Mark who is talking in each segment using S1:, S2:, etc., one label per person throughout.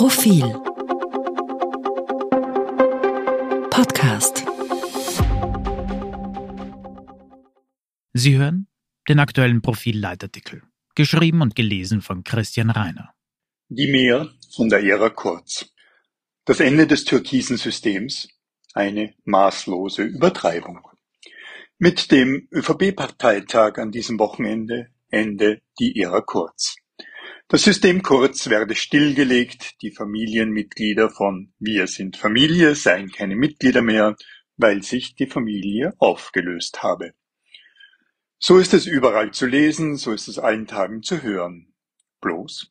S1: Profil Podcast
S2: Sie hören den aktuellen Profil-Leitartikel, geschrieben und gelesen von Christian Reiner.
S3: Die Mehr von der Ära Kurz. Das Ende des türkisen Systems, eine maßlose Übertreibung. Mit dem ÖVP-Parteitag an diesem Wochenende ende die Ära Kurz. Das System Kurz werde stillgelegt, die Familienmitglieder von Wir sind Familie seien keine Mitglieder mehr, weil sich die Familie aufgelöst habe. So ist es überall zu lesen, so ist es allen Tagen zu hören. Bloß,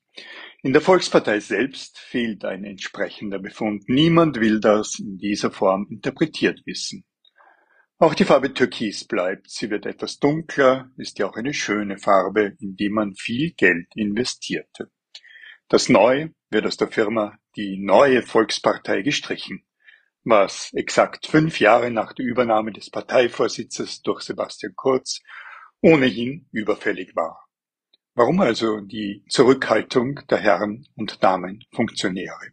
S3: in der Volkspartei selbst fehlt ein entsprechender Befund. Niemand will das in dieser Form interpretiert wissen. Auch die Farbe Türkis bleibt, sie wird etwas dunkler, ist ja auch eine schöne Farbe, in die man viel Geld investierte. Das Neu wird aus der Firma Die Neue Volkspartei gestrichen, was exakt fünf Jahre nach der Übernahme des Parteivorsitzes durch Sebastian Kurz ohnehin überfällig war. Warum also die Zurückhaltung der Herren und Damen Funktionäre?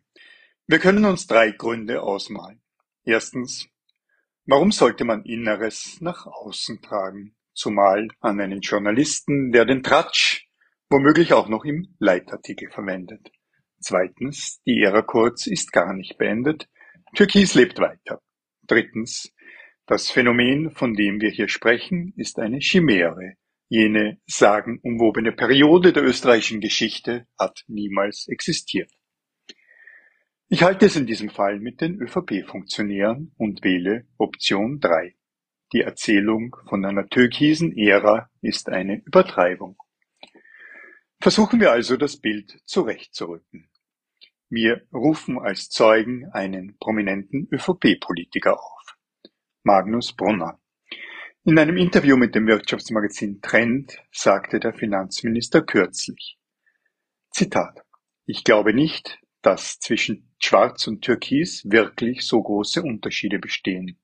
S3: Wir können uns drei Gründe ausmalen. Erstens, Warum sollte man Inneres nach außen tragen, zumal an einen Journalisten, der den Tratsch womöglich auch noch im Leitartikel verwendet? Zweitens, die Ära Kurz ist gar nicht beendet. Türkis lebt weiter. Drittens, das Phänomen, von dem wir hier sprechen, ist eine Chimäre. Jene sagenumwobene Periode der österreichischen Geschichte hat niemals existiert. Ich halte es in diesem Fall mit den ÖVP-Funktionären und wähle Option drei. Die Erzählung von einer türkisen Ära ist eine Übertreibung. Versuchen wir also das Bild zurechtzurücken. Wir rufen als Zeugen einen prominenten ÖVP-Politiker auf. Magnus Brunner. In einem Interview mit dem Wirtschaftsmagazin Trend sagte der Finanzminister kürzlich, Zitat, ich glaube nicht, dass zwischen Schwarz und Türkis wirklich so große Unterschiede bestehen.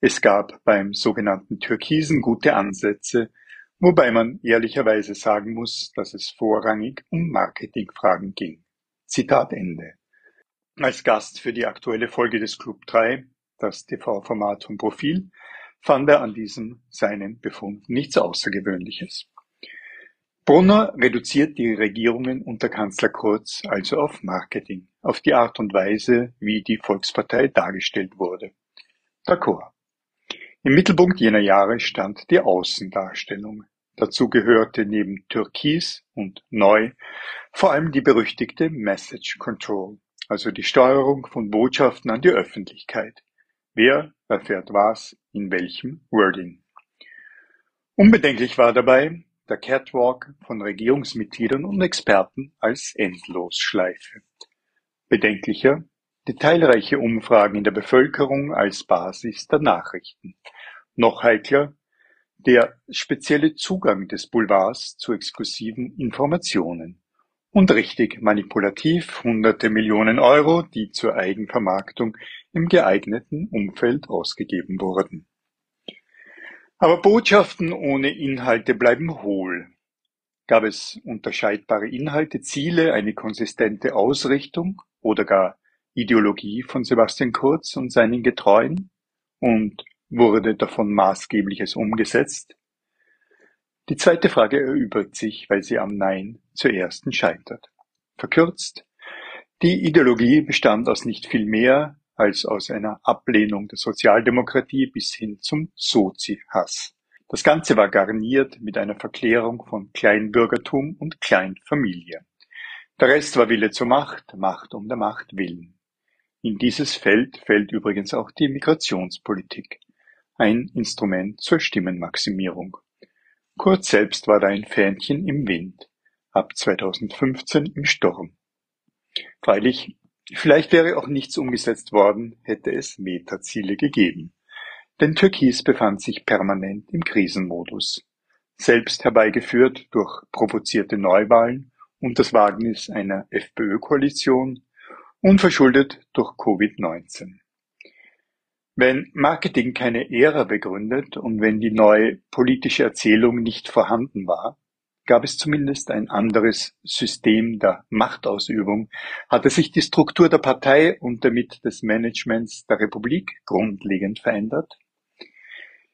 S3: Es gab beim sogenannten Türkisen gute Ansätze, wobei man ehrlicherweise sagen muss, dass es vorrangig um Marketingfragen ging. Zitat Ende. Als Gast für die aktuelle Folge des Club 3, das TV-Format vom Profil, fand er an diesem seinen Befund nichts Außergewöhnliches. Brunner reduziert die Regierungen unter Kanzler Kurz also auf Marketing, auf die Art und Weise, wie die Volkspartei dargestellt wurde. D'accord. Im Mittelpunkt jener Jahre stand die Außendarstellung. Dazu gehörte neben Türkis und Neu vor allem die berüchtigte Message Control, also die Steuerung von Botschaften an die Öffentlichkeit. Wer erfährt was in welchem Wording. Unbedenklich war dabei, der Catwalk von Regierungsmitgliedern und Experten als Endlosschleife. Bedenklicher, detailreiche Umfragen in der Bevölkerung als Basis der Nachrichten. Noch heikler, der spezielle Zugang des Boulevards zu exklusiven Informationen. Und richtig manipulativ hunderte Millionen Euro, die zur Eigenvermarktung im geeigneten Umfeld ausgegeben wurden. Aber Botschaften ohne Inhalte bleiben hohl. Gab es unterscheidbare Inhalte, Ziele, eine konsistente Ausrichtung oder gar Ideologie von Sebastian Kurz und seinen Getreuen? Und wurde davon Maßgebliches umgesetzt? Die zweite Frage erübrigt sich, weil sie am Nein zur ersten scheitert. Verkürzt, die Ideologie bestand aus nicht viel mehr als aus einer Ablehnung der Sozialdemokratie bis hin zum Sozi-Hass. Das Ganze war garniert mit einer Verklärung von Kleinbürgertum und Kleinfamilie. Der Rest war Wille zur Macht, Macht um der Macht willen. In dieses Feld fällt übrigens auch die Migrationspolitik, ein Instrument zur Stimmenmaximierung. Kurz selbst war da ein Fähnchen im Wind, ab 2015 im Sturm. Freilich Vielleicht wäre auch nichts umgesetzt worden, hätte es Metaziele gegeben. Denn Türkis befand sich permanent im Krisenmodus, selbst herbeigeführt durch provozierte Neuwahlen und das Wagnis einer FPÖ-Koalition, unverschuldet durch Covid-19. Wenn Marketing keine Ära begründet und wenn die neue politische Erzählung nicht vorhanden war, gab es zumindest ein anderes System der Machtausübung, hatte sich die Struktur der Partei und damit des Managements der Republik grundlegend verändert.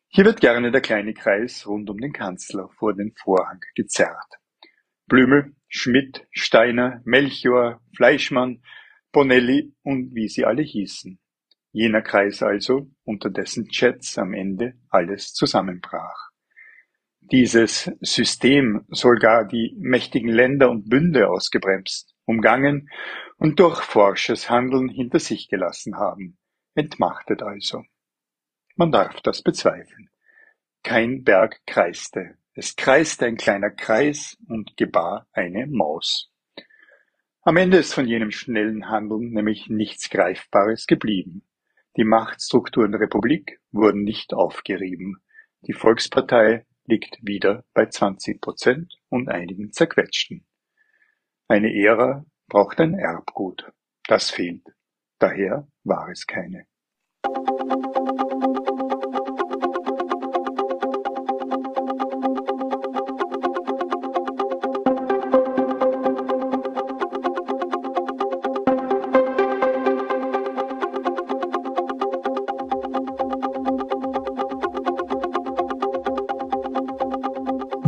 S3: Hier wird gerne der kleine Kreis rund um den Kanzler vor den Vorhang gezerrt. Blümel, Schmidt, Steiner, Melchior, Fleischmann, Bonelli und wie sie alle hießen. Jener Kreis also, unter dessen Chats am Ende alles zusammenbrach. Dieses System soll gar die mächtigen Länder und Bünde ausgebremst, umgangen und durch forsches Handeln hinter sich gelassen haben, entmachtet also. Man darf das bezweifeln. Kein Berg kreiste, es kreiste ein kleiner Kreis und gebar eine Maus. Am Ende ist von jenem schnellen Handeln nämlich nichts Greifbares geblieben. Die Machtstrukturen der Republik wurden nicht aufgerieben. Die Volkspartei liegt wieder bei 20 Prozent und einigen zerquetschten. Eine Ära braucht ein Erbgut. Das fehlt. Daher war es keine.